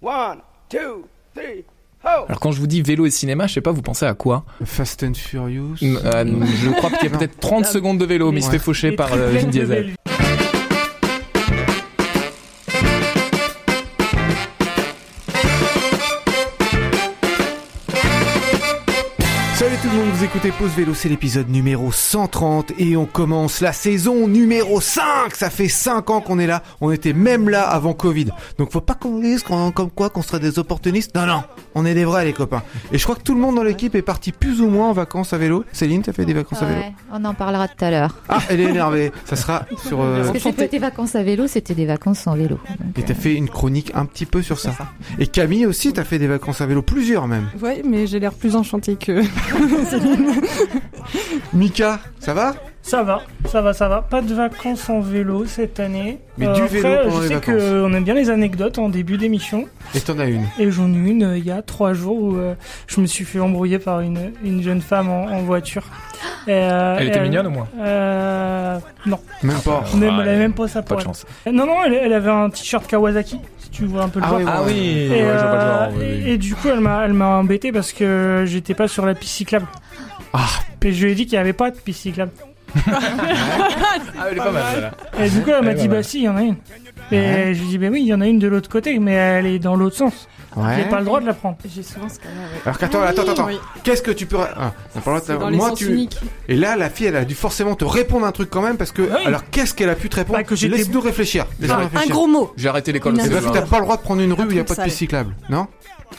One, two, three, ho! Alors quand je vous dis vélo et cinéma, je sais pas, vous pensez à quoi? Fast and Furious. Euh, Je crois qu'il y a peut-être 30 secondes de vélo, mais il se fait faucher Les par euh, Vin Diesel. Tout le monde, vous écoutez Pause Vélo, c'est l'épisode numéro 130 et on commence la saison numéro 5 Ça fait 5 ans qu'on est là, on était même là avant Covid. Donc faut pas qu'on dise qu'on- comme quoi qu'on serait des opportunistes. Non, non, on est des vrais les copains. Et je crois que tout le monde dans l'équipe est parti plus ou moins en vacances à vélo. Céline, t'as fait des vacances à vélo? Ouais, on en parlera tout à l'heure. Ah, elle est énervée. Ça sera sur... euh, Parce que pas des vacances à vélo, c'était des vacances sans vélo. Donc, Et t'as fait une chronique un petit peu sur ça. Et Camille aussi, t'as fait des vacances à vélo, plusieurs même. Ouais, mais j'ai l'air plus enchanté que. Mika, ça va? Ça va, ça va, ça va. Pas de vacances en vélo cette année. Mais du vélo après, pendant je les sais vacances. qu'on aime bien les anecdotes en début d'émission. Et t'en as une. Et j'en ai une euh, il y a trois jours où euh, je me suis fait embrouiller par une, une jeune femme en, en voiture. Et, euh, Elle était mignonne au moins euh, Non, Même pas. même, Ah, elle avait même pas sa Pas de chance. Non, non, elle, elle avait un t-shirt Kawasaki, si tu vois un peu le Ah genre. oui, Ah oui, Et, ouais, je vois pas le euh, genre, oui, oui. et- et du coup, elle m'a, elle m'a embêté parce que j'étais pas sur la piste cyclable. Ah. Et je lui ai dit qu'il n'y avait pas de piste cyclable. Ah, elle est pas mal celle-là. Et du coup, elle m'a dit, bah si, il y en a une. Et Ouais. je lui ai dit, bah oui, il y en a une de l'autre côté, mais elle est dans l'autre sens. Ouais. J'ai pas le droit de la prendre. J'ai souvent ce cas-là, ouais. Alors qu'attends, attends, attends, attends. Oui, Qu'est-ce que tu peux. Ah, t'as pas le droit de c'est savoir. dans les Moi, sens tu. Et là, la fille, elle a dû forcément te répondre un truc quand même parce que. Oui. Alors, qu'est-ce qu'elle a pu te répondre Bah, que Laisse-nous réfléchir. Ah, Un réfléchir. gros mot. J'ai arrêté l'école ben, CE1. t'as pas le droit de prendre une rue où il n'y a Un pas de piste cyclable, non?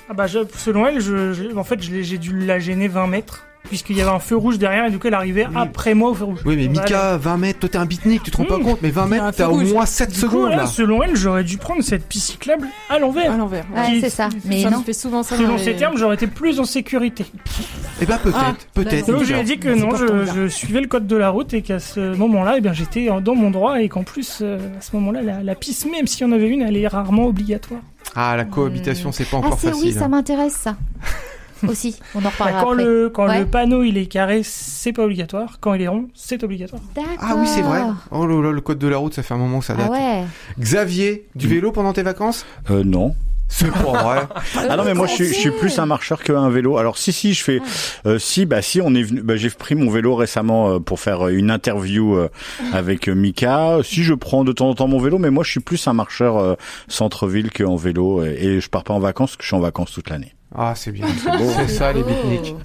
Ah bah, je- selon elle, je, je- en fait, j'ai dû la gêner 20 mètres. Puisqu'il y avait un feu rouge derrière et du coup, elle arrivait Oui. après moi au feu rouge. Oui, mais. Mika, 20 mètres, toi t'es un beatnik, tu te rends pas Mmh. compte, mais 20 Il y a un mètres, t'as au moins 7 Du coup, secondes là, là. selon elle, j'aurais dû prendre cette piste cyclable à l'envers. À l'envers. Ouais, c'est ça. Mais ça non. fait souvent ça. Selon ces termes, j'aurais été plus en sécurité. Eh ben, peut-être, Ah, peut-être. Donc C'est je lui ai Mika. dit que C'est non, je, suivais le code de la route et qu'à ce moment-là, eh bien, j'étais dans mon droit et qu'en plus, euh, à ce moment-là, la, la piste, même s'il y en avait une, elle est rarement obligatoire. Ah, la cohabitation, c'est pas Ah, encore c'est facile. oui, ça hein. m'intéresse ça. Aussi, on en Bah, reparlera quand après. le, quand Ouais. le panneau il est carré, c'est pas obligatoire. Quand il est rond, c'est obligatoire. D'accord. Ah oui, c'est vrai. Oh là là, le code de la route, ça fait un moment que ça date. Ah ouais. Xavier, du vélo pendant tes vacances? Euh, non. C'est pas vrai. Ah non mais moi je suis, je suis plus un marcheur qu'un vélo. Alors si si je fais euh, si bah si on est venu bah, j'ai pris mon vélo récemment euh, pour faire euh, une interview euh, avec euh, Mika. Si je prends de temps en temps mon vélo mais moi je suis plus un marcheur euh, centre-ville qu'en vélo et, et je pars pas en vacances parce que je suis en vacances toute l'année. Ah, c'est bien. beau. C'est ça, les beatniks.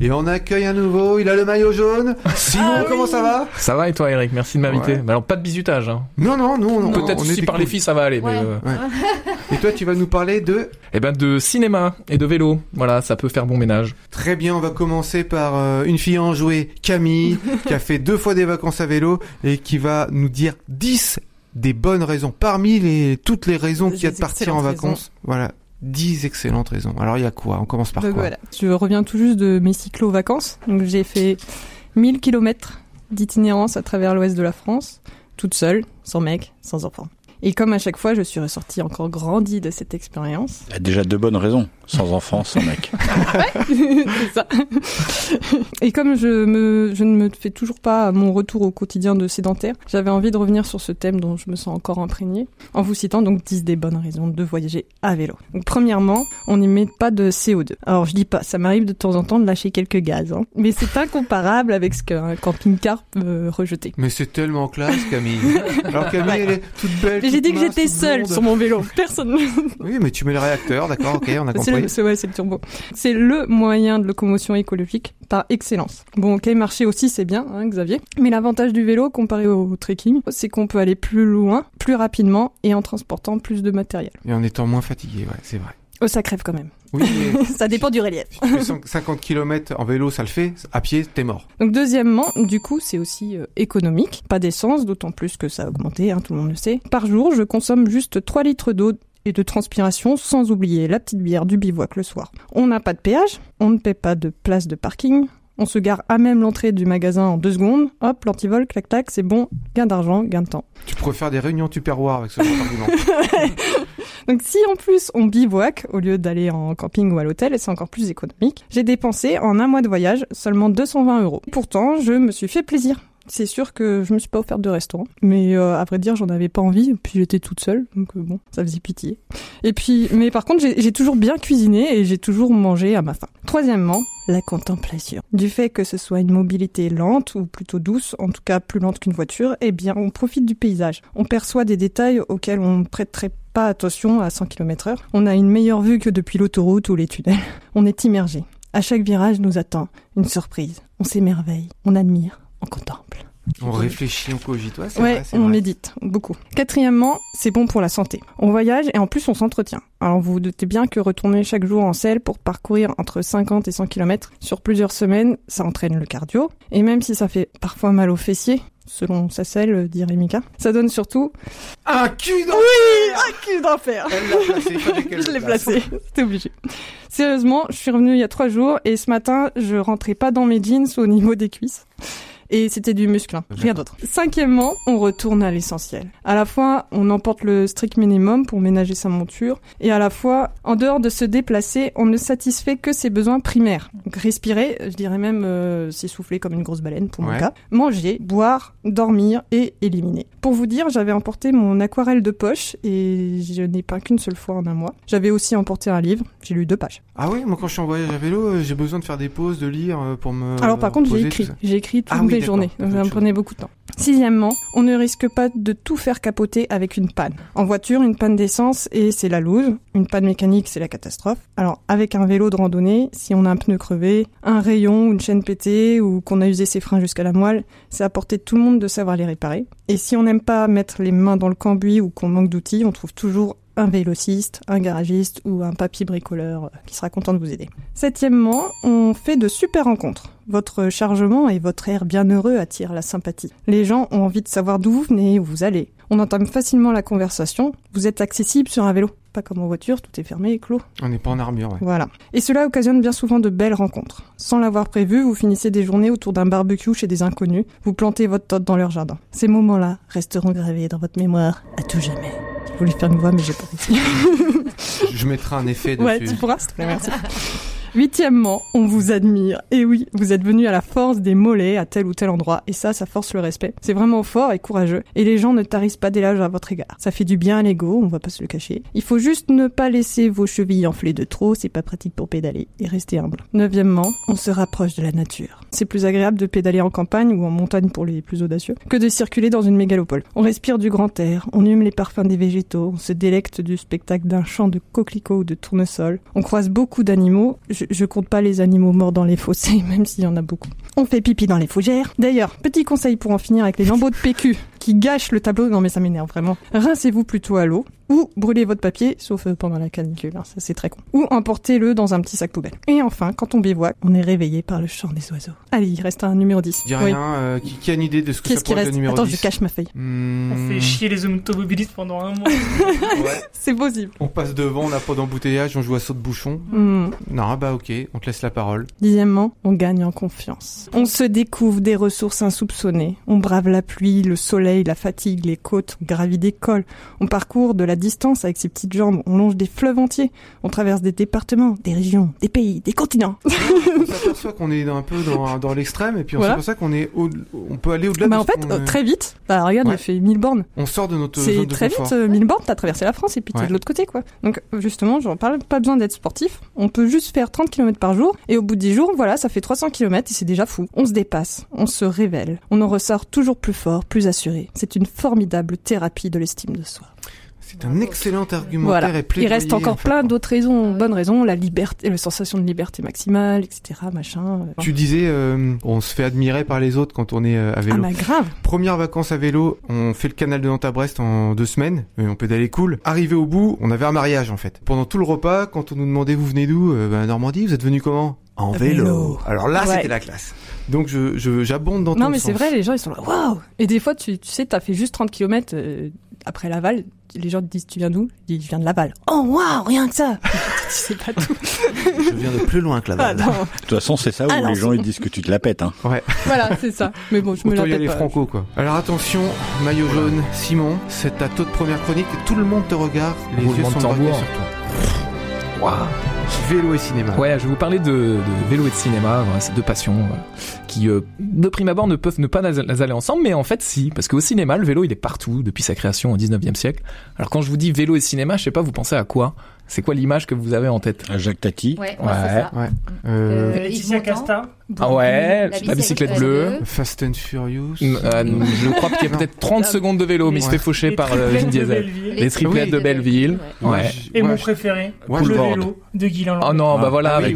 Et on accueille un nouveau, il a le maillot jaune. Simon, comment ça va? Ça va et toi Eric? Merci de m'inviter. Ouais. Mais alors pas de bisutage. Hein. Non, non, nous, on, Peut-être on est si par les filles ça va aller. Ouais. Mais, euh, Et toi, tu vas nous parler de... Eh ben de cinéma et de vélo. Voilà, ça peut faire bon ménage. Très bien, on va commencer par euh, une fille enjouée, Camille, qui a fait deux fois des vacances à vélo et qui va nous dire 10 des bonnes raisons. Parmi les, toutes les raisons qu'il y a de partir en vacances, voilà, 10 excellentes raisons. Alors, il y a quoi? On commence par Donc quoi? voilà. Je reviens tout juste de mes cyclo-vacances. Donc j'ai fait 1000 km d'itinérance à travers l'ouest de la France, toute seule, sans mec, sans enfant. Et comme à chaque fois, je suis ressortie encore grandie de cette expérience. Il y a déjà deux bonnes raisons. Sans enfant, sans mec. c'est ça. Et comme je, me, je ne me fais toujours pas mon retour au quotidien de sédentaire, j'avais envie de revenir sur ce thème dont je me sens encore imprégnée, en vous citant donc 10 des bonnes raisons de voyager à vélo. Donc premièrement, on n'émet pas de CO2. Alors je dis pas, ça m'arrive de temps en temps de lâcher quelques gaz, hein. mais c'est incomparable avec ce qu'un camping-car peut rejeter. Mais c'est tellement classe, Camille. Alors, Camille, elle est toute belle. J'ai dit que j'étais seule sur mon vélo. Personne. Oui, mais tu mets le réacteur, d'accord, ok, on a C'est compris. le, c'est- ouais, c'est le turbo. C'est le moyen de locomotion écologique par excellence. Bon, ok, marcher aussi, c'est bien, hein, Xavier. Mais l'avantage du vélo, comparé au trekking, c'est qu'on peut aller plus loin, plus rapidement et en transportant plus de matériel. Et en étant moins fatigué, ouais, c'est vrai. Oh, ça crève quand même. Oui, ça dépend du relief. si tu fais 100 50 km en vélo, ça le fait. À pied, t'es mort. Donc deuxièmement, du coup, c'est aussi euh, économique. Pas d'essence, d'autant plus que ça a augmenté, hein, tout le monde le sait. Par jour, je consomme juste 3 litres d'eau et de transpiration, sans oublier la petite bière du bivouac le soir. On n'a pas de péage, on ne paie pas de place de parking, on se gare à même l'entrée du magasin en deux secondes, hop, l'antivol, clac clac, c'est bon, gain d'argent, gain de temps. Tu pourrais faire des réunions tupperware avec ce genre d'argument. Donc si en plus on bivouac au lieu d'aller en camping ou à l'hôtel, et c'est encore plus économique, j'ai dépensé en un mois de voyage seulement 220 euros. Pourtant, je me suis fait plaisir. C'est sûr que je me suis pas offerte de restaurant, mais euh, à vrai dire, j'en avais pas envie. Puis j'étais toute seule, donc euh, bon, ça faisait pitié. Et puis, mais par contre, j'ai toujours bien cuisiné et j'ai toujours mangé à ma faim. Troisièmement, la contemplation. Du fait que ce soit une mobilité lente ou plutôt douce, en tout cas plus lente qu'une voiture, eh bien, on profite du paysage. On perçoit des détails auxquels on prêterait pas attention à 100 km heure. On a une meilleure vue que depuis l'autoroute ou les tunnels. On est immergé. À chaque virage nous attend une surprise. On s'émerveille, on admire, on contemple. On réfléchit, on cogite. Ouais, c'est Ouais, vrai, on vrai. médite beaucoup. Quatrièmement, c'est bon pour la santé. On voyage et en plus on s'entretient. Alors vous vous doutez bien que retourner chaque jour en selle pour parcourir entre 50 et 100 km sur plusieurs semaines, ça entraîne le cardio. Et même si ça fait parfois mal aux fessiers, selon sa selle, dirait Mika, ça donne surtout Un cul dans oui, un cul d'enfer. Je l'ai placé, c'était obligé. Sérieusement, je suis revenue il y a trois jours et ce matin, je rentrais pas dans mes jeans au niveau des cuisses. Et c'était du muscle, hein, rien d'autre. Cinquièmement, on retourne à l'essentiel. À la fois, on emporte le strict minimum pour ménager sa monture, et à la fois, en dehors de se déplacer, on ne satisfait que ses besoins primaires. Donc respirer, je dirais même euh, s'essouffler comme une grosse baleine pour mon Ouais. cas. Manger, boire, dormir et éliminer. Pour vous dire, j'avais emporté mon aquarelle de poche et je n'ai pas qu'une seule fois en un mois. J'avais aussi emporté un livre, j'ai lu deux pages. Ah oui, moi quand je suis en voyage à vélo, euh, j'ai besoin de faire des pauses, de lire euh, pour me. Alors par contre, j'ai écrit. J'ai écrit toutes Ah oui, les journées. Donc ça me prenait beaucoup de temps. Sixièmement, on ne risque pas de tout faire capoter avec une panne. En voiture, une panne d'essence et c'est la loose. Une panne mécanique, c'est la catastrophe. Alors avec un vélo de randonnée, si on a un pneu crevé, un rayon ou une chaîne pétée ou qu'on a usé ses freins jusqu'à la moelle, c'est à portée de tout le monde de savoir les réparer. Et si on n'aime pas mettre les mains dans le cambouis ou qu'on manque d'outils, on trouve toujours un vélociste, un garagiste ou un papy bricoleur euh, qui sera content de vous aider. Septièmement, on fait de super rencontres. Votre chargement et votre air bienheureux attirent la sympathie. Les gens ont envie de savoir d'où vous venez, où vous allez. On entame facilement la conversation. Vous êtes accessible sur un vélo. Pas comme en voiture, tout est fermé et clos. On n'est pas en armure, ouais. Voilà. Et cela occasionne bien souvent de belles rencontres. Sans l'avoir prévu, vous finissez des journées autour d'un barbecue chez des inconnus. Vous plantez votre tote dans leur jardin. Ces moments-là resteront gravés dans votre mémoire à tout jamais. Je voulais faire une voix, mais j'ai pas réussi. Je mettrai un effet dessus. Ouais, tu pourras, s'il te plaît, merci. Huitièmement, on vous admire. Et oui, vous êtes venu à la force des mollets à tel ou tel endroit. Et ça, ça force le respect. C'est vraiment fort et courageux. Et les gens ne tarissent pas d'éloges à votre égard. Ça fait du bien à l'ego, on va pas se le cacher. Il faut juste ne pas laisser vos chevilles enfler de trop, c'est pas pratique pour pédaler. Et rester humble. Neuvièmement, on se rapproche de la nature. C'est plus agréable de pédaler en campagne ou en montagne pour les plus audacieux que de circuler dans une mégalopole. On respire du grand air, on hume les parfums des végétaux, on se délecte du spectacle d'un champ de coquelicots ou de tournesols. On croise beaucoup d'animaux. Je, compte pas les animaux morts dans les fossés, même s'il y en a beaucoup. On fait pipi dans les fougères. D'ailleurs, petit conseil pour en finir avec les lambeaux de PQ qui gâchent le tableau. Non mais ça m'énerve vraiment. Rincez-vous plutôt à l'eau ou brûlez votre papier, sauf euh, pendant la canicule, hein, ça c'est très con. Ou emportez-le dans un petit sac poubelle. Et enfin, quand on bivouac, on est réveillé par le chant des oiseaux. Allez, il reste un numéro 10. Dis Oui. rien, euh, qui, qui a une idée de ce que Qu'est-ce qui reste le numéro Attends, 10 je cache ma feuille. Hmm, On fait chier les automobilistes pendant un mois. ouais. C'est possible. On passe devant, on n'a pas d'embouteillage, on joue à saut de bouchon. Hmm. Non, bah ok, on te laisse la parole. Dixièmement, on gagne en confiance. On se découvre des ressources insoupçonnées. On brave la pluie, le soleil, la fatigue, les côtes, on gravit des cols. On parcourt de la distance avec ses petites jambes. On longe des fleuves entiers. On traverse des départements, des régions, des pays, des continents. on s'aperçoit qu'on est un peu dans, dans l'extrême et puis on Voilà. s'aperçoit qu'on est au, on peut aller au-delà Bah de en fait, euh, est- très vite. Bah regarde, Ouais. on a fait 1000 bornes. on sort de notre C'est de très vite, euh, 1000 bornes, t'as traversé la France et puis t'es Ouais. de l'autre côté, quoi. Donc, euh, justement, j'en parle, pas besoin d'être sportif. On peut juste faire 30 km par jour et au bout de 10 jours, voilà, ça fait 300 km et c'est déjà fou. On se dépasse, on se révèle, on en ressort toujours plus fort, plus assuré. C'est une formidable thérapie de l'estime de soi. C'est un excellent argumentaire Voilà. et Il reste encore plein d'autres raisons, Ouais. bonnes raisons, la liberté, la sensation de liberté maximale, etc., machin. euh. Tu disais, euh, on se fait admirer par les autres quand on est euh, à Ah vélo. bah grave. Première vacances à vélo, on fait le canal de Nantes à Brest en deux semaines, et on pédalait cool. Arrivé au bout, on avait un mariage en fait. Pendant tout le repas, quand on nous demandait vous venez d'où, euh, bah, Normandie, vous êtes venu comment? En vélo. vélo. Alors là, Ouais. c'était la classe. Donc je je- j'abonde dans ton Non mais c'est vrai, les gens ils sont là, waouh Et des fois, tu, tu sais, t'as fait juste 30 km après Laval, les gens te disent tu viens d'où? Je dis je viens de Laval. Oh waouh, rien que ça Tu sais pas tout. Je viens de plus loin que Laval. De toute façon, c'est ça où les gens ils disent que tu te la pètes. Hein. Voilà, c'est ça. Mais bon, je me la y pète aller pas. franco quoi. Alors attention, maillot jaune, Simon, c'est ta toute première chronique, tout le monde te regarde, les Roulement yeux de sont braqués sur toi. Waouh. Vélo et cinéma. Ouais, je vais vous parler de, de vélo et de cinéma, voilà, ces deux passions euh, qui, euh, de prime abord, ne peuvent ne pas aller ensemble, mais en fait si, parce qu'au cinéma, le vélo, il est partout depuis sa création au 19e siècle. Alors quand je vous dis vélo et cinéma, je sais pas, vous pensez à quoi? C'est quoi l'image que vous avez en tête? Jacques Tati. Ouais, ouais, Ouais. c'est ça. Ouais. Euh, Euh, Laetitia. Casta. Ah ouais, La la bicyclette bleue. Fast and Furious. Mm, euh, je crois qu'il y a peut-être 30 secondes de vélo, mais il se fait faucher Les par euh, Vin Diesel. Les triplettes Oui. de Belleville. Ouais. Et mon préféré, le vélo de Guylain Oh non, bah voilà, Ah mais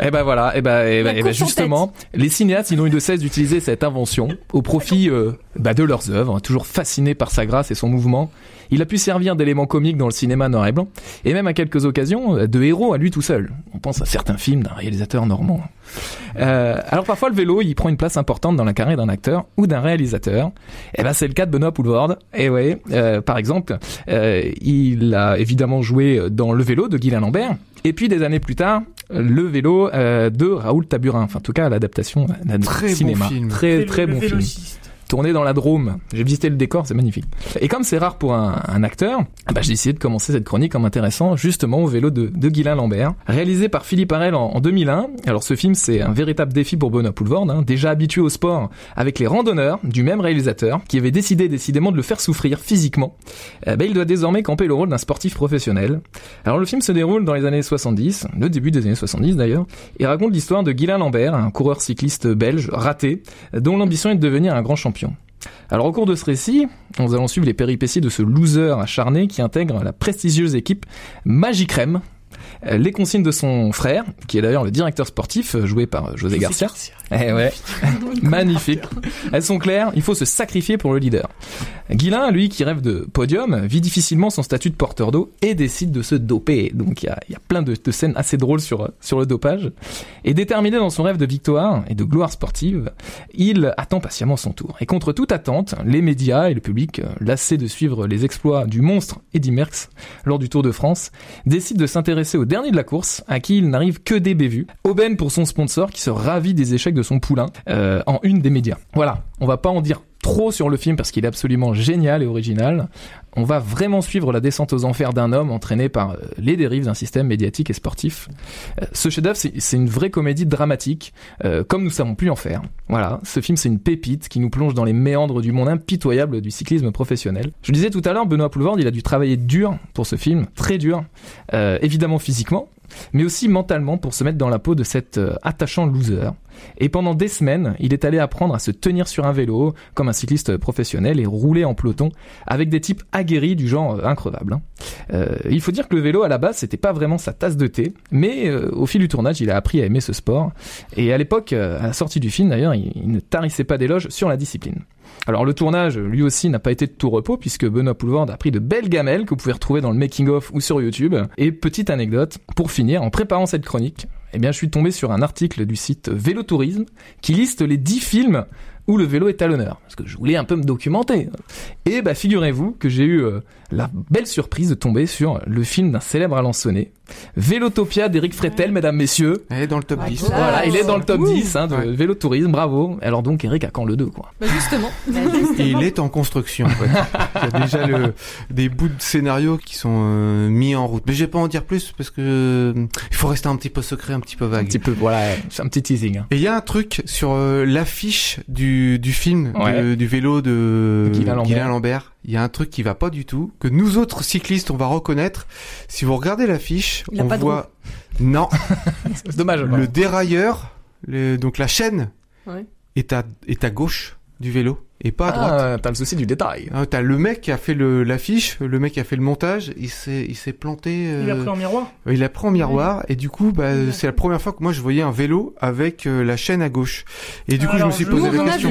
Eh ben voilà, eh ben, eh ben, eh ben justement, les cinéastes, ils n'ont eu de cesse d'utiliser cette invention au profit euh, bah, de leurs œuvres, toujours fascinés par sa grâce et son mouvement. Il a pu servir d'élément comique dans le cinéma noir et blanc, et même à quelques occasions euh, de héros à lui tout seul. On pense à certains films d'un réalisateur normand. Euh, alors parfois le vélo, il prend une place importante dans la carrière d'un acteur ou d'un réalisateur. Et ben c'est le cas de Benoît Poulvord. Et ouais, euh, par exemple, euh, il a évidemment joué dans Le Vélo de Guylain Lambert. Et puis des années plus tard, le vélo euh, de Raoul Taburin. Enfin, en tout cas, l'adaptation d'un Très bon cinéma. film. Très très bon film. Tourné dans la Drôme. J'ai visité le décor, c'est magnifique. Et comme c'est rare pour un, acteur, ah bah, j'ai décidé de commencer cette chronique en m'intéressant justement au vélo de, de Guylain Lambert, réalisé par Philippe Arel en, en 2001. Alors ce film, c'est un véritable défi pour Benoît Poulvord, hein, déjà habitué au sport avec les randonneurs du même réalisateur, qui avait décidé décidément de le faire souffrir physiquement. Ben, il doit désormais camper le rôle d'un sportif professionnel. Alors le film se déroule dans les années 70, le début des années 70 d'ailleurs, et raconte l'histoire de Guylain Lambert, un coureur cycliste belge raté, dont l'ambition est de devenir un grand champion. Alors au cours de ce récit, nous allons suivre les péripéties de ce loser acharné qui intègre la prestigieuse équipe Magicrème. Euh, Les consignes de son frère, qui est d'ailleurs le directeur sportif, euh, joué par euh, José Garcia. Eh ouais, magnifique. Elles sont claires, il faut se sacrifier pour le leader. Guilain, lui, qui rêve de podium, vit difficilement son statut de porteur d'eau et décide de se doper. Donc il y a, il y a plein de, de scènes assez drôles sur, sur le dopage. Et déterminé dans son rêve de victoire et de gloire sportive, il attend patiemment son tour. Et contre toute attente, les médias et le public, euh, lassés de suivre les exploits du monstre Eddy Merckx lors du Tour de France, décident de s'intéresser au dernier de la course, à qui il n'arrive que des bévues. Aubaine pour son sponsor qui se ravit des échecs de son poulain euh, en une des médias. Voilà, on va pas en dire trop sur le film parce qu'il est absolument génial et original. On va vraiment suivre la descente aux enfers d'un homme entraîné par euh, les dérives d'un système médiatique et sportif. Euh, ce chef-d'œuvre, c'est une vraie comédie dramatique, euh, comme nous savons plus en faire. Voilà, ce film, c'est une pépite qui nous plonge dans les méandres du monde impitoyable du cyclisme professionnel. Je le disais tout à l'heure, Benoît Poulvord, il a dû travailler dur pour ce film, très dur, évidemment physiquement, mais aussi mentalement pour se mettre dans la peau de cet attachant loser. Et pendant des semaines, il est allé apprendre à se tenir sur un vélo comme un cycliste professionnel et rouler en peloton avec des types aguerris du genre euh, increvable. hein. Euh, il faut dire que le vélo à la base c'était pas vraiment sa tasse de thé, mais euh, au fil du tournage il a appris à aimer ce sport. Et à l'époque, à la sortie du film d'ailleurs, il, ne tarissait pas d'éloges sur la discipline. Alors le tournage, lui aussi, n'a pas été de tout repos puisque Benoît Poulvord a pris de belles gamelles que vous pouvez retrouver dans le making of ou sur YouTube. Et petite anecdote, pour finir, en préparant cette chronique, eh bien je suis tombé sur un article du site Vélotourisme qui liste les 10 films où le vélo est à l'honneur. Parce que je voulais un peu me documenter. Et bah figurez-vous que j'ai eu euh, la belle surprise de tomber sur le film d'un célèbre Alençonné, Vélotopia d'Éric Fretel, mesdames, messieurs. Elle est dans le top Ah, 10. voilà. Il est dans le top Ouh. 10 hein, de Ouais. Vélotourisme, bravo. Alors donc Eric a quand le 2 quoi? Bah justement. Et il est en construction. en fait. Il y a déjà le, des bouts de scénario qui sont euh, mis en route. Mais je vais pas en dire plus parce que euh, il faut rester un petit peu secret, un petit peu Un vague. petit peu, voilà, c'est un petit teasing. hein. Et il y a un truc sur euh, l'affiche du, du film de- du vélo de Guylain Lambert. Lambert. Il y a un truc qui va pas du tout, que nous autres cyclistes on va reconnaître. Si vous regardez l'affiche, Il a on pas de voit non C'est dommage. le dérailleur, le- donc la chaîne Ouais. est à est à gauche du vélo et pas à droite. Ah, t'as le souci du détail. Ah, T'as le mec qui a fait le l'affiche, le mec qui a fait le montage, il s'est il s'est planté. Il a euh, pris en miroir. il a pris en miroir et du coup bah c'est la première fois que moi je voyais un vélo avec euh, la chaîne à gauche. Et du coup je me suis je posé la question.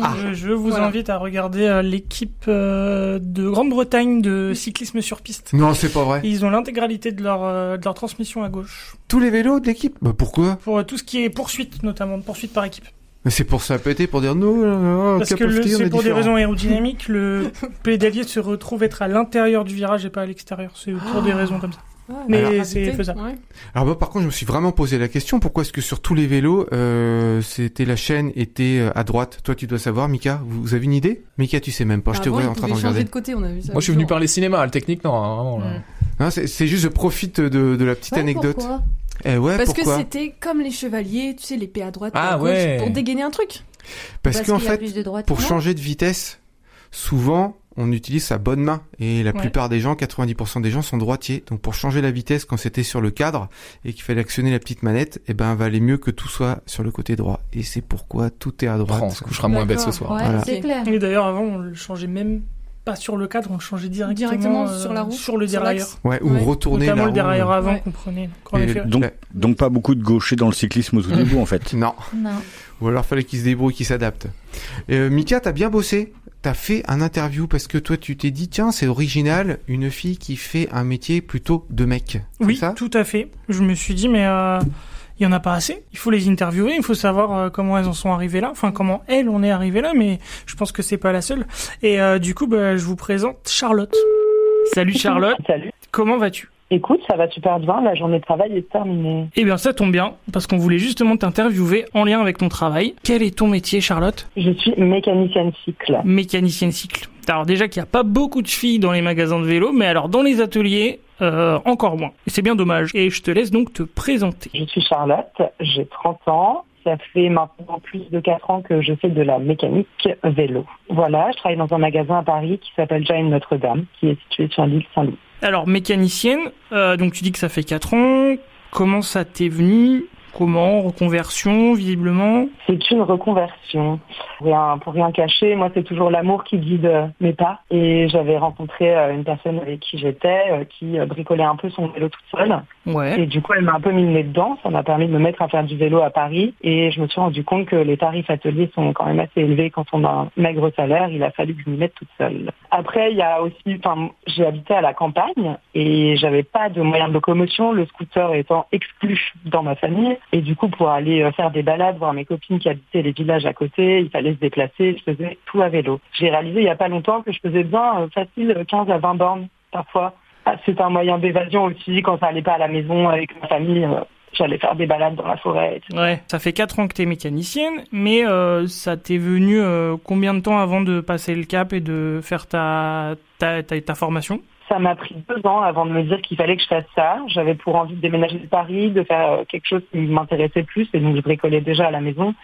Ah. Je, je vous Voilà. invite à regarder euh, l'équipe euh, de Grande-Bretagne de cyclisme sur piste. Non c'est pas vrai. Ils ont l'intégralité de leur, euh, de leur transmission à gauche. Tous les vélos de l'équipe? Bah pourquoi? Pour euh, tout ce qui est poursuite, notamment poursuite par équipe. Mais C'est pour ça péter pour dire non. non, non, Parce que c'est est pour des raisons aérodynamiques, le pédalier se retrouve être à l'intérieur du virage et pas à l'extérieur. C'est pour des raisons comme ça. Ah, Mais c'est faisable. ouais. Alors bah par contre je me suis vraiment posé la question pourquoi est-ce que sur tous les vélos euh, c'était la chaîne était euh, à droite? Toi tu dois savoir Mika. Vous, vous avez une idée? Mika tu sais même pas. je te Avant, vois en train de regarder. de côté, on a vu ça. Moi, je suis venu parler cinéma, le technique, non, hein, vraiment. Mm. Non, c'est c'est juste je profite de, de la petite Ouais, anecdote. pourquoi? Eh ouais, Parce que c'était comme les chevaliers, tu sais, l'épée à droite, Ah à gauche, ouais. pour dégainer un truc. Parce qu'en y a fait, plus de droite, pour non changer de vitesse, souvent, on utilise sa bonne main. Et la Ouais. plupart des gens, 90% des gens sont droitiers. Donc pour changer la vitesse quand c'était sur le cadre et qu'il fallait actionner la petite manette, eh ben, valait mieux que tout soit sur le côté droit. Et c'est pourquoi tout est à droite. On se couchera moins bête ce soir. Ouais, Voilà. c'est clair. Et d'ailleurs, avant, on le changeait même pas sur le cadre, on le changeait directement, Directement euh, sur la roue, sur le dérailleur. Ouais, ou Ouais. retourner Notamment la le dérailleur roue. avant Ouais. qu'on prenait. Donc, Donc, Ouais. donc pas beaucoup de gauchers dans le cyclisme au tout début en fait. Non. Non. Ou alors fallait qu'il se débrouille, qu'il s'adapte. Euh, Mika, t'as bien bossé. T'as fait un interview parce que toi, tu t'es dit, tiens, c'est original, une fille qui fait un métier plutôt de mec. Oui, ça? tout à fait. Je me suis dit, mais euh, il y en a pas assez. Il faut les interviewer, il faut savoir euh, comment elles en sont arrivées là, enfin comment elles en est arrivée là, mais je pense que c'est pas la seule. Et euh, du coup, bah, je vous présente Charlotte. Salut Charlotte, Salut. comment vas-tu? Écoute, ça va super bien. La journée de travail est terminée. Eh bien, ça tombe bien, parce qu'on voulait justement t'interviewer en lien avec ton travail. Quel est ton métier, Charlotte? Je suis mécanicienne cycle. Mécanicienne cycle. Alors déjà qu'il n'y a pas beaucoup de filles dans les magasins de vélo, mais alors dans les ateliers, euh, encore moins. Et c'est bien dommage. Et je te laisse donc te présenter. Je suis Charlotte, j'ai 30 ans. Ça fait maintenant plus de 4 ans que je fais de la mécanique vélo. Voilà, je travaille dans un magasin à Paris qui s'appelle Giant Notre-Dame, qui est situé sur l'île Saint-Louis. Alors mécanicienne, euh, donc tu dis que ça fait 4 ans. Comment ça t'est venu Comment Reconversion, visiblement C'est une reconversion. Pour rien, pour rien cacher, moi c'est toujours l'amour qui guide euh, mes pas. Et j'avais rencontré euh, une personne avec qui j'étais, euh, qui bricolait un peu son vélo toute seule. Ouais. Et du coup, elle m'a un peu mis le nez dedans. Ça m'a permis de me mettre à faire du vélo à Paris. Et je me suis rendu compte que les tarifs ateliers sont quand même assez élevés quand on a un maigre salaire. Il a fallu que je m'y mette toute seule. Après, il y a aussi, enfin, j'ai habité à la campagne et j'avais pas de moyen de locomotion, le scooter étant exclu dans ma famille. Et du coup, pour aller euh, faire des balades, voir mes copines qui habitaient les villages à côté, il fallait se déplacer. Je faisais tout à vélo. J'ai réalisé il y a pas longtemps que je faisais bien euh, facile 15 à 20 bornes parfois. Ah, C'est un moyen d'évasion aussi quand ça allait pas à la maison avec ma famille. euh, J'allais faire des balades dans la forêt. etc. Ouais. Ça fait 4 ans que t'es mécanicienne, mais euh, ça t'est venu euh, combien de temps avant de passer le cap et de faire ta, ta, ta formation? Ça m'a pris deux ans avant de me dire qu'il fallait que je fasse ça. J'avais pour envie de déménager de Paris, de faire euh, quelque chose qui m'intéressait plus, et donc je bricolais déjà à la maison.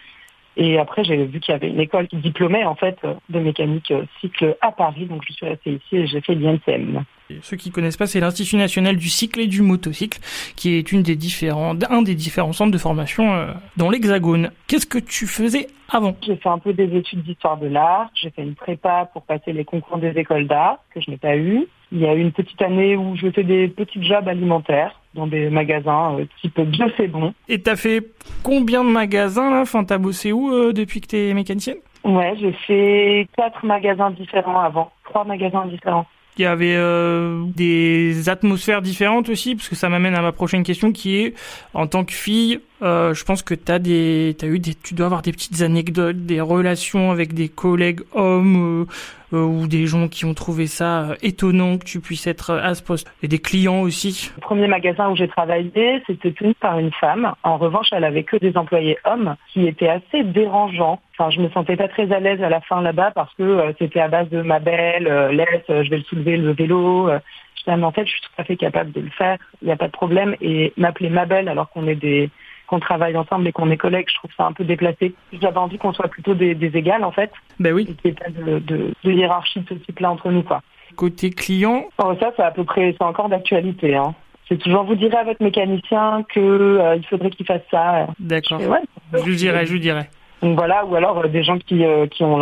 Et après, j'ai vu qu'il y avait une école qui diplômait en fait euh, de mécanique euh, cycle à Paris, donc je suis restée ici et j'ai fait l'INCM. Ceux qui connaissent pas, c'est l'Institut national du cycle et du motocycle, qui est une des différents, un des différents centres de formation dans l'Hexagone. Qu'est-ce que tu faisais avant? J'ai fait un peu des études d'histoire de l'art, j'ai fait une prépa pour passer les concours des écoles d'art, que je n'ai pas eu. Il y a eu une petite année où je fais des petits jobs alimentaires dans des magasins euh, type Bio c'est bon. Et t'as fait combien de magasins là? Enfin, t'as bossé où euh, depuis que t'es mécanicienne? Ouais, j'ai fait quatre magasins différents avant, trois magasins différents. Il y avait euh, des atmosphères différentes aussi, parce que ça m'amène à ma prochaine question, qui est en tant que fille, euh, je pense que t'as des, t'as eu des, tu dois avoir des petites anecdotes, des relations avec des collègues hommes euh, euh, ou des gens qui ont trouvé ça euh, étonnant que tu puisses être à ce poste, et des clients aussi. Le premier magasin où j'ai travaillé, c'était tenu par une femme. En revanche, elle avait que des employés hommes qui étaient assez dérangeants. Enfin, je me sentais pas très à l'aise à la fin là-bas parce que c'était à base de ma belle, laisse, je vais le soulever le vélo. Disais, mais en fait, je suis tout à fait capable de le faire. Il n'y a pas de problème. Et m'appeler ma belle alors qu'on est des qu'on travaille ensemble et qu'on est collègues, je trouve ça un peu déplacé. J'avais envie qu'on soit plutôt des, des égales en fait, Ben oui. et qu'il n'y ait pas de, de, de hiérarchie de ce type-là entre nous quoi. Côté client, Oh, ça, c'est à peu près, c'est encore d'actualité. Hein. C'est toujours, vous direz à votre mécanicien que euh, il faudrait qu'il fasse ça. d'accord. Ouais. Je dirais, je dirais. Donc voilà, ou alors euh, des gens qui, euh, qui ont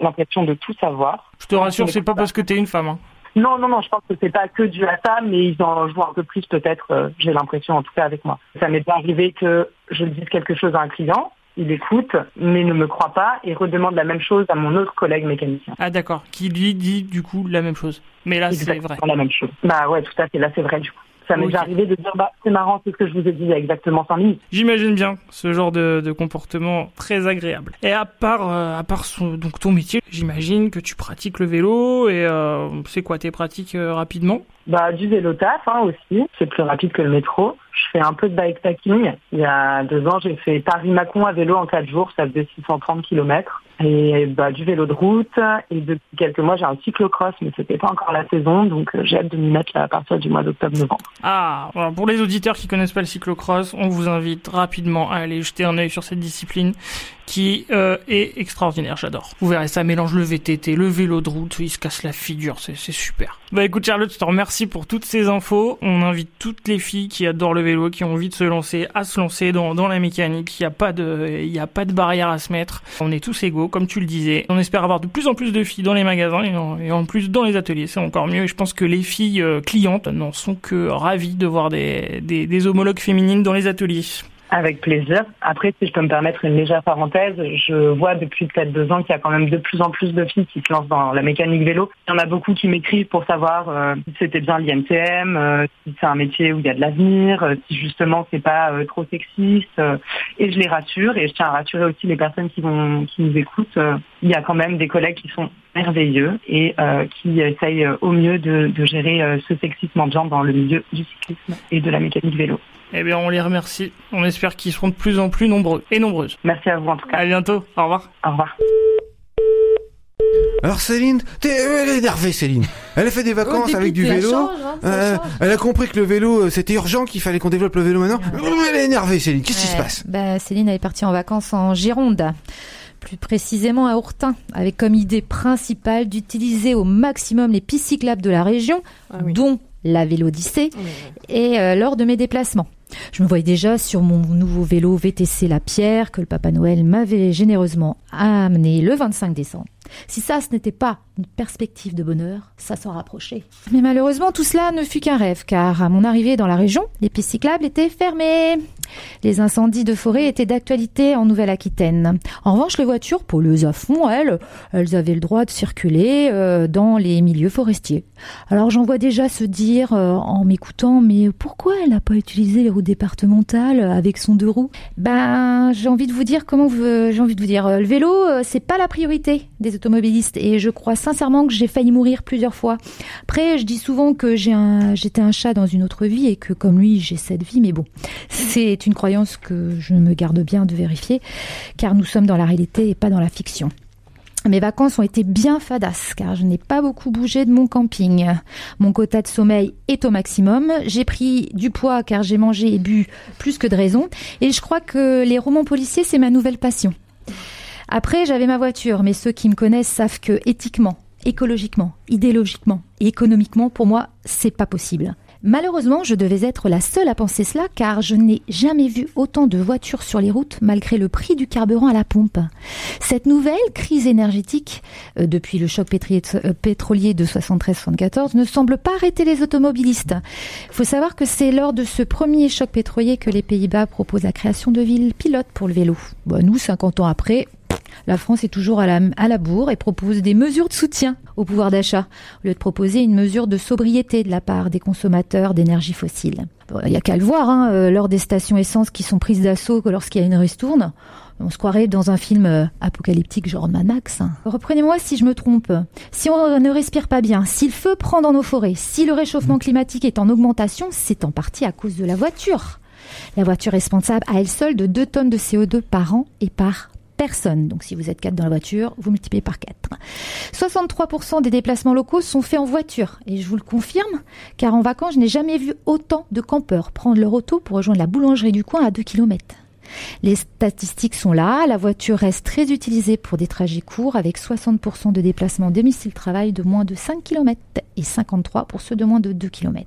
l'impression de tout savoir. Je te rassure, c'est pas parce que t'es une femme. Hein. Non, non, non, je pense que c'est pas que dû à ça, mais ils en jouent un peu plus peut-être, euh, j'ai l'impression en tout cas avec moi. Ça m'est pas arrivé que je dise quelque chose à un client, il écoute, mais ne me croit pas et redemande la même chose à mon autre collègue mécanicien. Ah d'accord. Qui lui dit du coup la même chose. Mais là, c'est vrai. la même chose. Bah ouais, tout à fait, là c'est vrai du coup. Ça m'est Ok. déjà arrivé de dire, bah c'est marrant, c'est ce que je vous ai dit il y a exactement 5 minutes. J'imagine bien ce genre de, de comportement très agréable. Et à part, euh, à part son, donc ton métier, j'imagine que tu pratiques le vélo et euh, c'est quoi tes pratiques euh, rapidement? Bah, du vélo taf hein, aussi, c'est plus rapide que le métro. Je fais un peu de bikepacking. Il y a deux ans, j'ai fait Paris-Mâcon à vélo en quatre jours, ça faisait 630 km. Et bah, du vélo de route. Et depuis quelques mois, j'ai un cyclocross, mais c'était pas encore la saison, donc euh, j'ai hâte de m'y mettre là, à partir du mois d'octobre-novembre. Ah, voilà, pour les auditeurs qui connaissent pas le cyclocross, on vous invite rapidement à aller jeter un œil sur cette discipline qui euh, est extraordinaire, j'adore. Vous verrez, ça mélange le VTT, le vélo de route, il se casse la figure, c'est super. Bah écoute Charlotte, je te remercie pour toutes ces infos. On invite toutes les filles qui adorent le vélo, qui ont envie de se lancer, à se lancer dans, dans la mécanique. Il n'y a pas de, il y a pas de barrière à se mettre. On est tous égaux, comme tu le disais. On espère avoir de plus en plus de filles dans les magasins et en, et en plus dans les ateliers. C'est encore mieux. Et je pense que les filles euh, clientes n'en sont que ravies de voir des, des, des homologues féminines dans les ateliers. Avec plaisir. Après, si je peux me permettre une légère parenthèse, je vois depuis peut-être deux ans qu'il y a quand même de plus en plus de filles qui se lancent dans la mécanique vélo. Il y en a beaucoup qui m'écrivent pour savoir euh, si c'était bien l'IMTM, euh, si c'est un métier où il y a de l'avenir, euh, si justement c'est pas trop sexiste. et je les rassure et je tiens à rassurer aussi les personnes qui vont qui nous écoutent. Il y a quand même des collègues qui sont merveilleux et qui essayent au mieux de, de gérer ce sexisme ambiant dans le milieu du cyclisme et de la mécanique vélo. Eh bien, on les remercie. On espère qu'ils seront de plus en plus nombreux et nombreuses. Merci à vous en tout cas. À bientôt. Au revoir. Au revoir. Alors Céline, t'es, elle est énervée Céline. Elle a fait des vacances avec du vélo. Euh, elle a compris que le vélo, euh, c'était urgent, qu'il fallait qu'on développe le vélo maintenant. Elle est énervée Céline. Qu'est-ce qui se passe? Bah, Céline elle est partie en vacances en Gironde, plus précisément à Ourtin, avec comme idée principale d'utiliser au maximum les pistes cyclables de la région, Ah oui. dont la Vélodyssée, Oui. et euh, lors de mes déplacements. Je me voyais déjà sur mon nouveau vélo VTC La Pierre que le Papa Noël m'avait généreusement amené le 25 décembre. Si ça, ce n'était pas une perspective de bonheur, ça s'en rapprochait. Mais malheureusement, tout cela ne fut qu'un rêve, car à mon arrivée dans la région, les pistes cyclables étaient fermées. Les incendies de forêt étaient d'actualité en Nouvelle-Aquitaine. En revanche, les voitures pollueuses à fond, elles, elles avaient le droit de circuler euh, dans les milieux forestiers. Alors j'en vois déjà se dire euh, en m'écoutant, mais pourquoi elle n'a pas utilisé les routes départementales avec son deux roues? Ben, j'ai envie de vous dire comment vous- j'ai envie de vous dire, euh, le vélo, euh, c'est pas la priorité des et je crois sincèrement que j'ai failli mourir plusieurs fois. Après, je dis souvent que j'étais un chat dans une autre vie et que comme lui, j'ai cette vie, mais bon, c'est une croyance que je me garde bien de vérifier, car nous sommes dans la réalité et pas dans la fiction. Mes vacances ont été bien fadasses car je n'ai pas beaucoup bougé de mon camping. Mon quota de sommeil est au maximum. J'ai pris du poids car j'ai mangé et bu plus que de raison. Et je crois que les romans policiers, c'est ma nouvelle passion. Après, j'avais ma voiture, mais ceux qui me connaissent savent que éthiquement, écologiquement, idéologiquement et économiquement, pour moi, c'est pas possible. Malheureusement, je devais être la seule à penser cela car je n'ai jamais vu autant de voitures sur les routes malgré le prix du carburant à la pompe. Cette nouvelle crise énergétique, euh, depuis le choc euh, pétrolier de 73-74, ne semble pas arrêter les automobilistes. Il faut savoir que c'est lors de ce premier choc pétrolier que les Pays-Bas proposent la création de villes pilotes pour le vélo. Bon, nous, 50 ans après, la France est toujours à la, bourre et propose des mesures de soutien au pouvoir d'achat, au lieu de proposer une mesure de sobriété de la part des consommateurs d'énergie fossile. Il n'y a qu'à le voir, hein, euh, lors des stations essence qui sont prises d'assaut lorsqu'il y a une ristourne, on se croirait dans un film euh, apocalyptique genre Mad Max. Reprenez-moi si je me trompe. Si on ne respire pas bien, si le feu prend dans nos forêts, si le réchauffement climatique est en augmentation, c'est en partie à cause de la voiture. La voiture est responsable à elle seule de 2 tonnes de CO2 par an et par personne. Donc si vous êtes 4 dans la voiture, vous multipliez par 4. 63% des déplacements locaux sont faits en voiture. Et je vous le confirme, car en vacances, je n'ai jamais vu autant de campeurs prendre leur auto pour rejoindre la boulangerie du coin à 2 km. Les statistiques sont là, la voiture reste très utilisée pour des trajets courts avec 60% de déplacements domicile-travail de moins de 5 km et 53 pour ceux de moins de 2 km.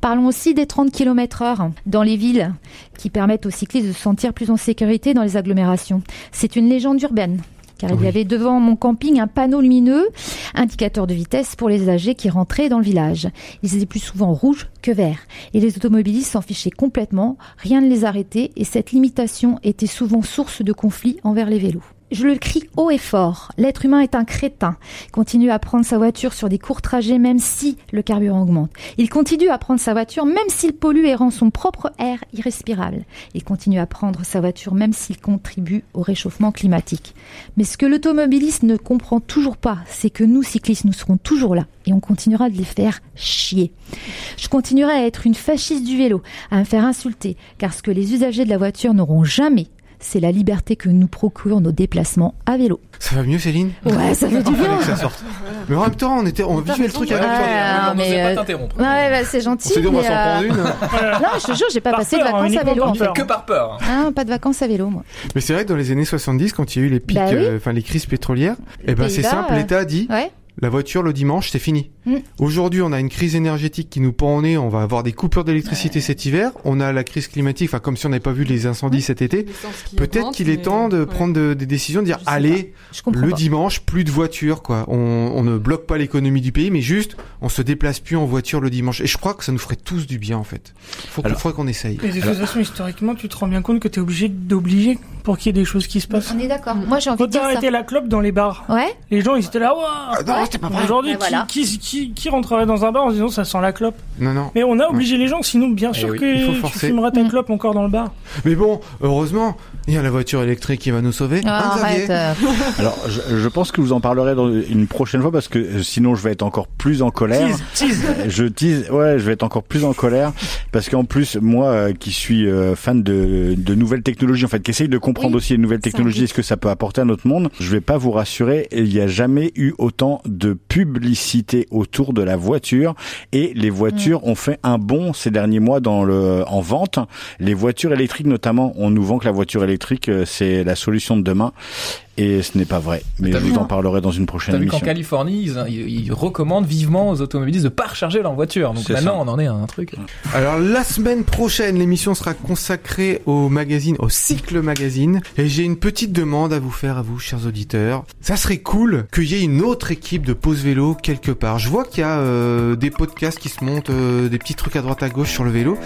Parlons aussi des 30 km heure dans les villes qui permettent aux cyclistes de se sentir plus en sécurité dans les agglomérations. C'est une légende urbaine. Car il y avait devant mon camping un panneau lumineux, indicateur de vitesse pour les âgés qui rentraient dans le village. Ils étaient plus souvent rouges que verts. Et les automobilistes s'en fichaient complètement, rien ne les arrêtait, et cette limitation était souvent source de conflits envers les vélos. Je le crie haut et fort. L'être humain est un crétin. Il continue à prendre sa voiture sur des courts trajets même si le carburant augmente. Il continue à prendre sa voiture même s'il pollue et rend son propre air irrespirable. Il continue à prendre sa voiture même s'il contribue au réchauffement climatique. Mais ce que l'automobiliste ne comprend toujours pas, c'est que nous, cyclistes, nous serons toujours là et on continuera de les faire chier. Je continuerai à être une fasciste du vélo, à me faire insulter, car ce que les usagers de la voiture n'auront jamais, c'est la liberté que nous procurent nos déplacements à vélo. Ça va mieux, Céline? Ouais, ça fait du Fallait bien. que ça sorte. Mais en même temps, on était, on vivait le truc ouais. avec toi. Ah, n'osait mais, pas euh, t'interrompre. Ouais, bah, c'est gentil. On dit, on va s'en euh, prendre une. Non, je te jure, j'ai pas Par passé de peur, vacances à vélo en fait. Que par peur. Ah, pas de vacances à vélo, moi. Mais c'est vrai que dans les années 70, quand il y a eu les pics, Bah oui. euh, enfin les crises pétrolières, eh ben c'est simple, euh, l'État a dit Ouais. La voiture le dimanche, c'est fini. Mm. Aujourd'hui, on a une crise énergétique qui nous pend au nez, on va avoir des coupures d'électricité cet hiver, on a la crise climatique, enfin comme si on n'avait pas vu les incendies cet été. Peut-être qu'il est temps de ouais. prendre de- des décisions, de dire allez, le pas. dimanche, plus de voitures, quoi. On, on ne bloque pas l'économie du pays, mais juste, on se déplace plus en voiture le dimanche. Et je crois que ça nous ferait tous du bien, en fait. Faut qu'on Alors- faudrait qu'on essaye. Mais de toute façon, historiquement, tu te rends bien compte que t'es obligé d'obliger pour qu'il y ait des choses qui se passent. On est d'accord. Moi, j'ai envie Quand de dire ça. arrêté la clope dans les bars, Ouais. les gens ils étaient là, waouh non, c'était pas vrai. Aujourd'hui, Ouais, voilà. qui, qui, qui, qui rentrerait dans un bar en disant ça sent la clope Non, non. Mais on a obligé les gens, sinon bien Eh sûr oui, que tu fumeras ta Mm. clope encore dans le bar. Mais bon, heureusement, il y a la voiture électrique qui va nous sauver. Ah, Hein, arrête. Alors, je, je pense que vous en parlerez dans une prochaine fois parce que euh, sinon je vais être encore plus en colère. Tease, tease. Euh, Je tease, ouais, je vais être encore plus en colère parce qu'en plus, moi, euh, qui suis fan de, de nouvelles technologies, en fait, qui essaye de comprendre Oui, aussi les nouvelles technologies, but. ce que ça peut apporter à notre monde, je vais pas vous rassurer, il n'y a jamais eu autant de publicité autour de la voiture. Et les voitures ont fait un bond ces derniers mois dans le en vente. Les voitures électriques, notamment, on nous vend que la voiture électrique euh, c'est la solution de demain et ce n'est pas vrai. Mais je vous en parlerai dans une prochaine T'as vu qu'en émission. Californie, ils, ils- ils recommandent vivement aux automobilistes de pas recharger leur voiture. Donc maintenant, ça. on en est à un truc. Alors la semaine prochaine, l'émission sera consacrée au magazine, au cycle magazine. Et j'ai une petite demande à vous faire, à vous, chers auditeurs. Ça serait cool qu'il y ait une autre équipe de pause vélo quelque part. Je vois qu'il y a euh, des podcasts qui se montent, euh, des petits trucs à droite à gauche sur le vélo.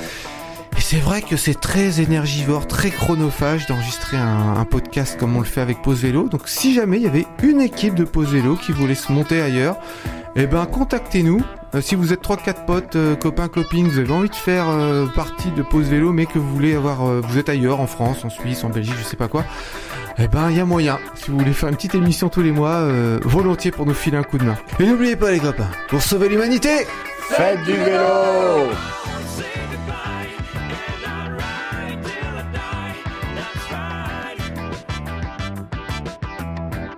Et c'est vrai que c'est très énergivore, très chronophage d'enregistrer un, un podcast comme on le fait avec Pause Vélo. Donc si jamais il y avait une équipe de Pause Vélo qui voulait se monter ailleurs, eh ben contactez-nous. Euh, si vous êtes trois quatre potes, euh, copains, copines, vous avez envie de faire euh, partie de Pause Vélo, mais que vous voulez avoir, euh, vous êtes ailleurs, en France, en Suisse, en Belgique, je sais pas quoi. Eh ben, il y a moyen. Si vous voulez faire une petite émission tous les mois, euh, volontiers pour nous filer un coup de main. Et n'oubliez pas les copains, pour sauver l'humanité, Faites du vélo